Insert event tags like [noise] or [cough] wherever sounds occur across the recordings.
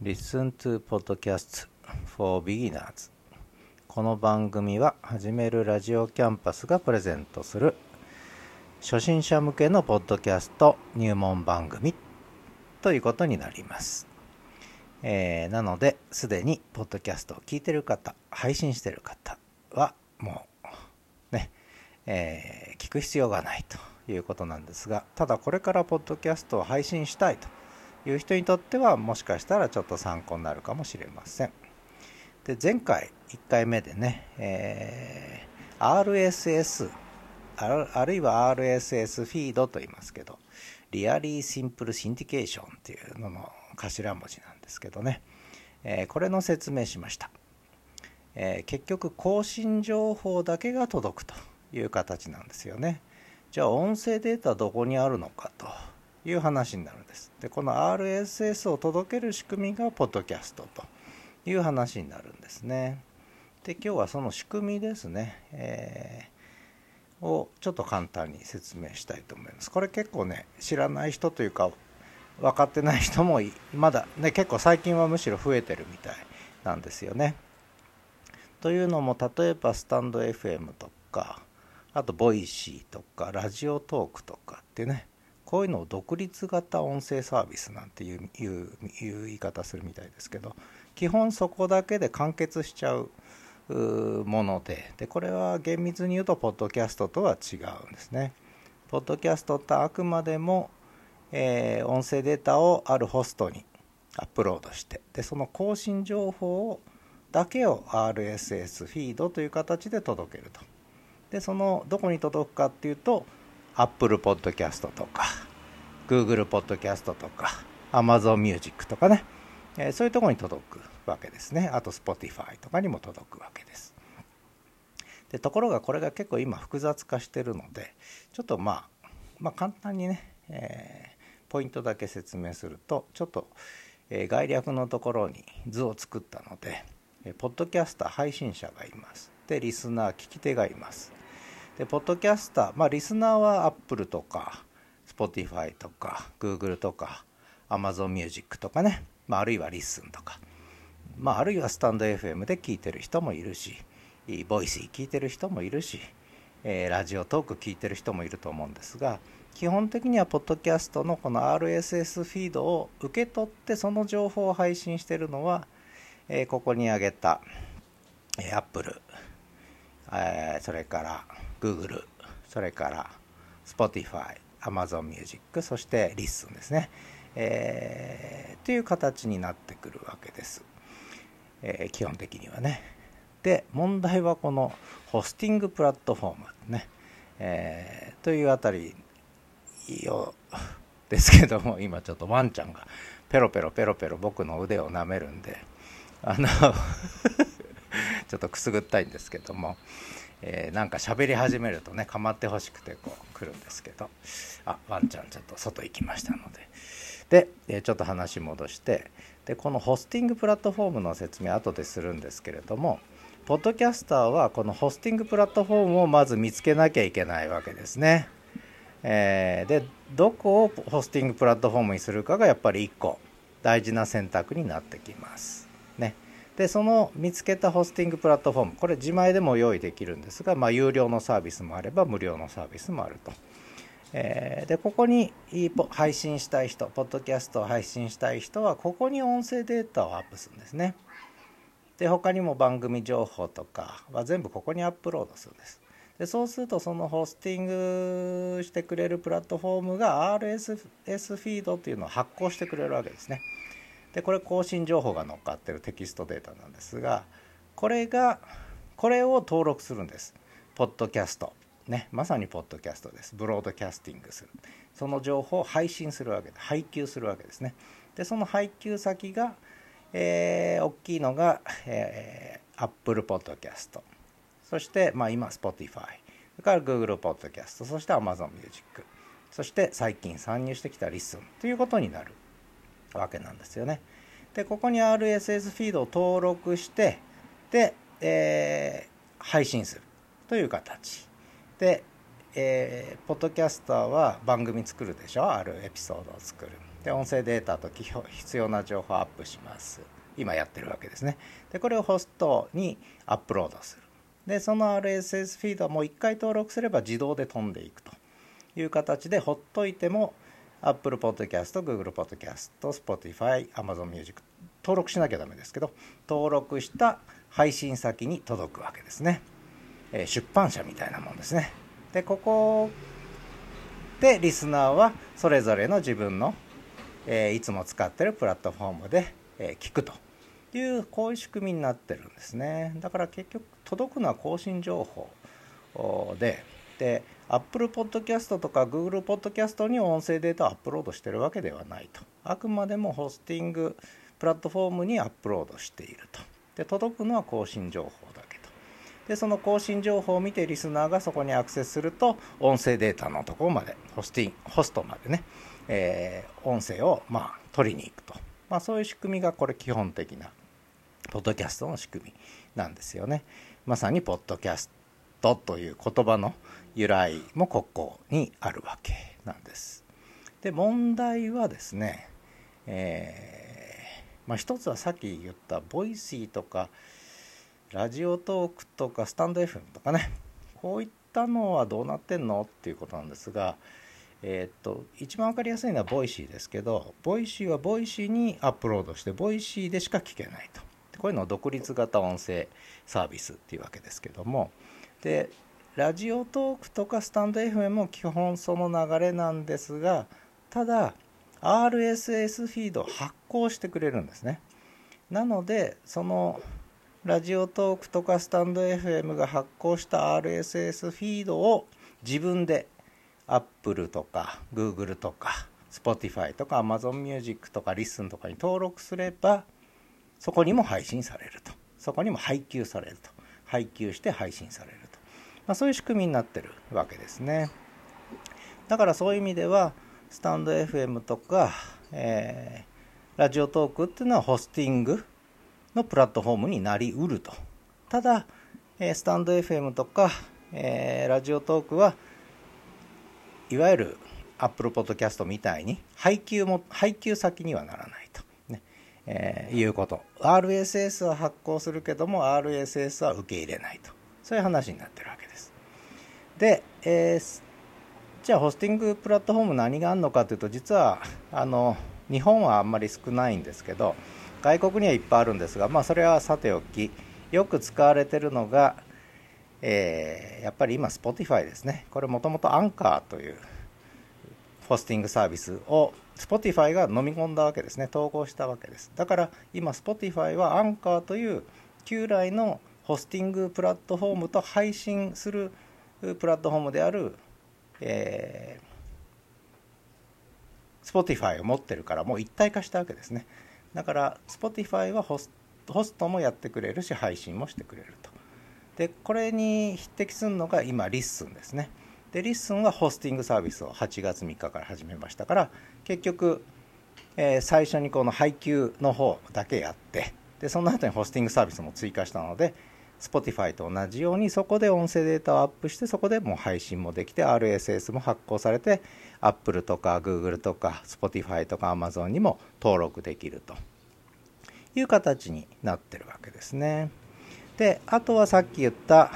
Listen to Podcast for Beginners. この番組は始めるラジオキャンパスがプレゼントする初心者向けのポッドキャスト入門番組ということになります、えー、なのですでにポッドキャストを聞いてる方配信してる方はもうね、えー、聞く必要がないということなんですがただこれからポッドキャストを配信したいという人にとってはもしかしたらちょっと参考になるかもしれません。で前回1回目でね、えー、RSS あるいは RSS フィードと言いますけど Really Simple Syndication っていうのの頭文字なんですけどね、えー、これの説明しました、えー、結局更新情報だけが届くという形なんですよね。じゃあ音声データどこにあるのかと。いう話になるんです。でこの RSS を届ける仕組みがポッドキャストという話になるんですね。で今日はその仕組みですね、えー、をちょっと簡単に説明したいと思います。これ結構ね知らない人というか分かってない人もまだね結構最近はむしろ増えてるみたいなんですよね。というのも例えばスタンド FM とかあと Voicy とか Radiotalk とかってねこういうのを独立型音声サービスなんていういう言い方するみたいですけど基本そこだけで完結しちゃうものででこれは厳密に言うとポッドキャストとは違うんですね。ポッドキャストってあくまでも、えー、音声データをあるホストにアップロードしてでその更新情報をだけを RSS フィードという形で届けると。でそのどこに届くかっていうと Apple Podcast とか Google Podcast とか Amazon Music とかね、えー、そういうとこに届くわけですね。あと Spotify とかにも届くわけです。でところがこれが結構今複雑化してるのでちょっとまあまあ簡単にね、えー、ポイントだけ説明するとちょっと、えー、概略のところに図を作ったので、えー、ポッドキャスター配信者がいます。でリスナー聞き手がいます。でポッドキャスターまあリスナーはアップルとか Spotify とか Google とか Amazon Music とかね、まあ、あるいは LISTEN とか、まあ、あるいはスタンド FM で聞いてる人もいるしVoicy 聞いてる人もいるし、えー、 Radiotalk 聞いてる人もいると思うんですが基本的にはポッドキャストのこの RSS フィードを受け取ってその情報を配信してるのは、えー、ここに挙げた、えー、Apple、えー、それから Google それから Spotify Amazon Music そして LISTEN ですね、えー、という形になってくるわけです、えー、基本的にはね。で問題はこのホスティングプラットフォームね、えー、というあたりよですけども今ちょっとワンちゃんがペロペロペロペロ僕の腕を舐めるんであの [laughs] ちょっとくすぐったいんですけども、えー、なんか喋り始めるとね構ってほしくてこう来るんですけどあワンちゃんちょっと外行きましたのでで、え、ちょっと話戻してでこのホスティングプラットフォームの説明後でするんですけれどもポッドキャスターはこのホスティングプラットフォームをまず見つけなきゃいけないわけですね。えー、でどこをホスティングプラットフォームにするかがやっぱり1個大事な選択になってきます。でその見つけたホスティングプラットフォームこれ自前でも用意できるんですが、まあ、有料のサービスもあれば無料のサービスもあると。えー、でここに配信したい人ポッドキャストを配信したい人はここに音声データをアップするんですね。で他にも番組情報とかは全部ここにアップロードするんです。でそうするとそのホスティングしてくれるプラットフォームが RSS フィードっていうのを発行してくれるわけですね。でこれ更新情報が載っかってるテキストデータなんですがこれがこれを登録するんです。ポッドキャスト。ねまさにポッドキャストです。ブロードキャスティングする。その情報を配信するわけで配給するわけですね。でその配給先が、えー、大きいのが、えー、Apple Podcast そして、まあ、今 Spotify それから Google Podcast そして Amazon Music そして最近参入してきた Listen ということになる。わけなんですよね。でここに RSS フィードを登録してで、えー、配信するという形。で、えー、ポッドキャスターは番組作るでしょ？あるエピソードを作る。で音声データと必要な情報をアップします。今やってるわけですね。でこれをホストにアップロードする。でその RSS フィードはもう1回登録すれば自動で飛んでいくという形でほっといても Apple Podcast、Google Podcast、Spotify、Amazon Music 登録しなきゃダメですけど登録した配信先に届くわけですね、えー、出版社みたいなもんですね。でここでリスナーはそれぞれの自分の、えー、いつも使ってるプラットフォームで、えー、聞くというこういう仕組みになってるんですね。だから結局届くのは更新情報でで Apple Podcast とか Google Podcast に音声データをアップロードしてるわけではないと。あくまでもホスティングプラットフォームにアップロードしていると。で届くのは更新情報だけと。でその更新情報を見てリスナーがそこにアクセスすると音声データのところまでホスティンホストまでね、えー、音声をまあ取りに行くと、まあ、そういう仕組みがこれ基本的なポッドキャストの仕組みなんですよね。まさにポッドキャストという言葉の由来もここにあるわけなんです。で問題はですね、えーまあ、一つはさっき言ったボイシーとかラジオトークとかスタンド FM とかねこういったのはどうなってんのっていうことなんですが、えー、っと一番分かりやすいのは Voicy ですけど Voicy は Voicy にアップロードして Voicy でしか聞けないと。こういうのを独立型音声サービスっていうわけですけども。でラジオトークとかスタンド FM も基本その流れなんですがただ RSS フィードを発行してくれるんですね。なのでそのラジオトークとかスタンド FM が発行した RSS フィードを自分で Apple とか Google とか Spotify とか Amazon Music とか Listen とかに登録すればそこにも配信されると。そこにも配給されると。配給して配信される、まあ、そういう仕組みになってるわけですね。だからそういう意味ではスタンド FM とか、えー、ラジオトークっていうのはホスティングのプラットフォームになりうると。ただ、えー、スタンド FM とか、えー、ラジオトークはいわゆる Apple Podcast みたいに配給も配給先にはならないと、ね。えー、いうこと。RSS は発行するけども RSS は受け入れないと。そういう話になってるわけです。で、えー、じゃあホスティングプラットフォーム何があるのかというと実はあの日本はあんまり少ないんですけど外国にはいっぱいあるんですが、まあ、それはさておきよく使われてるのが、えー、やっぱり今 Spotify ですね。これもともとアンカーというホスティングサービスを Spotify が飲み込んだわけですね。統合したわけです。だから今 Spotify はアンカーという旧来のホスティングプラットフォームと配信するプラットフォームであるえー、Spotify を持ってるからもう一体化したわけですね。だから Spotify はホストもやってくれるし配信もしてくれると。でこれに匹敵するのが今 LISTEN ですね。で LISTEN はホスティングサービスを8月3日から始めましたから結局、えー、最初にこの配給の方だけやってでその後にホスティングサービスも追加したので Spotify と同じようにそこで音声データをアップしてそこでもう配信もできて RSS も発行されて Apple とか Google とか Spotify とか Amazon にも登録できるという形になってるわけですね。であとはさっき言った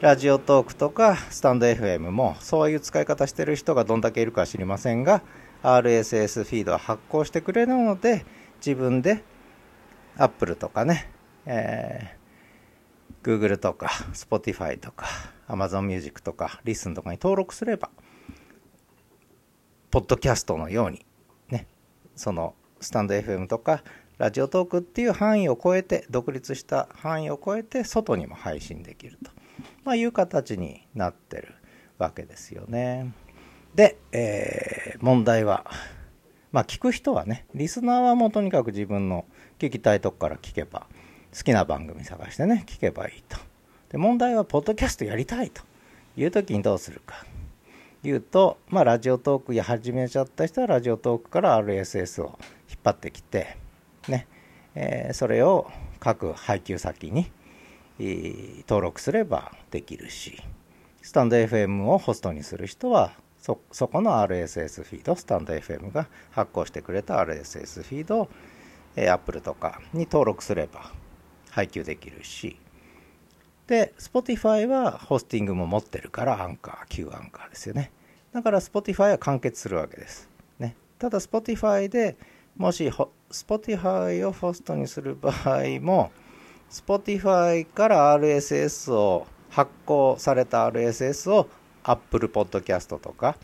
ラジオトークとかスタンド FM もそういう使い方してる人がどんだけいるか知りませんが RSS フィードは発行してくれるので自分で Apple とかね、えー Google とか Spotify とか Amazon Music とか Listen とかに登録すればポッドキャストのようにねそのスタンド FM とかラジオトークっていう範囲を超えて独立した範囲を超えて外にも配信できると、まあ、いう形になってるわけですよね。で、えー、問題はまあ聞く人はねリスナーはもうとにかく自分の聞きたいとこから聞けば好きな番組探してね聞けばいいと。で問題はポッドキャストやりたいと。いう時にどうするか。いうと、まあ、ラジオトークや始めちゃった人はラジオトークから RSS を引っ張ってきて、ね。えー、それを各配給先に、登録すればできるしスタンド FM をホストにする人はそそこの RSS フィードスタンド FM が発行してくれた RSS フィードを、えー、Apple とかに登録すれば配給できるし。で Spotify はホスティングも持ってるからアンカー Q アンカーですよね。だから Spotify は完結するわけです、ね、ただ Spotify でもし Spotify をホストにする場合も Spotify から RSS を発行された RSS を Apple Podcast とか、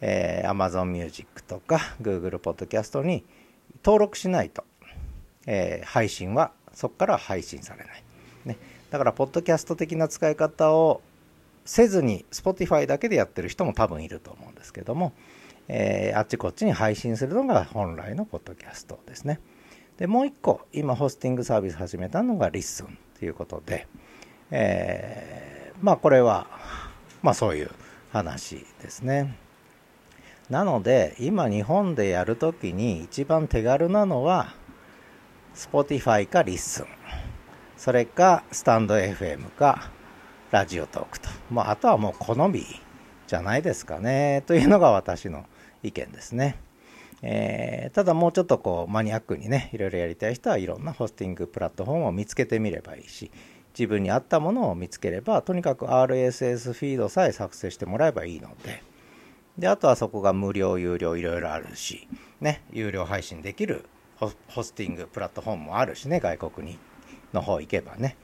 えー、Amazon Music とか Google Podcast に登録しないと、えー、配信はそこから配信されない、ね、だからポッドキャスト的な使い方をせずに Spotify だけでやってる人も多分いると思うんですけども、えー、あっちこっちに配信するのが本来のポッドキャストですね。でもう一個今ホスティングサービス始めたのが LISTEN ということで、えー、まあこれはまあそういう話ですね。なので今日本でやるときに一番手軽なのは Spotify か LISTEN それかスタンド FM かラジオトークと、まあ、あとはもう好みじゃないですかね。というのが私の意見ですね。えー、ただもうちょっとこうマニアックにねいろいろやりたい人はいろんなホスティングプラットフォームを見つけてみればいいし自分に合ったものを見つければとにかく RSS フィードさえ作成してもらえばいいので。であとはそこが無料有料いろいろあるしね有料配信できるホスティングプラットフォームもあるしね外国にの方行けばね。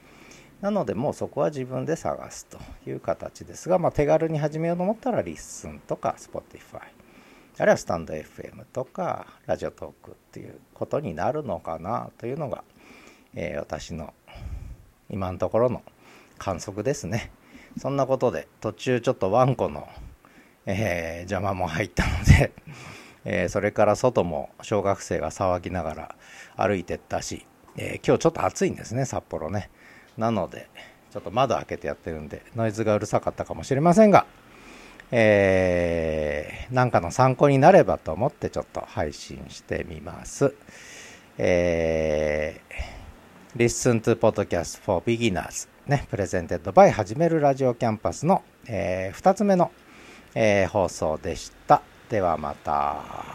なのでもうそこは自分で探すという形ですが、まあ、手軽に始めようと思ったら LISTEN とか Spotify あるいはスタンド FM とかラジオトークっていうことになるのかなというのが、えー、私の今のところの観測ですね。そんなことで途中ちょっとワンコの、えー、邪魔も入ったので、えー、それから外も小学生が騒ぎながら歩いてったし、え今日ちょっと暑いんですね札幌ねなのでちょっと窓開けてやってるんでノイズがうるさかったかもしれませんがえー、なんかの参考になればと思ってちょっと配信してみます。えー、Listen to Podcast for Beginners ね、プレゼンテッドバイ始めるラジオキャンパスの、えー、2つ目の、えー、放送でした。ではまた。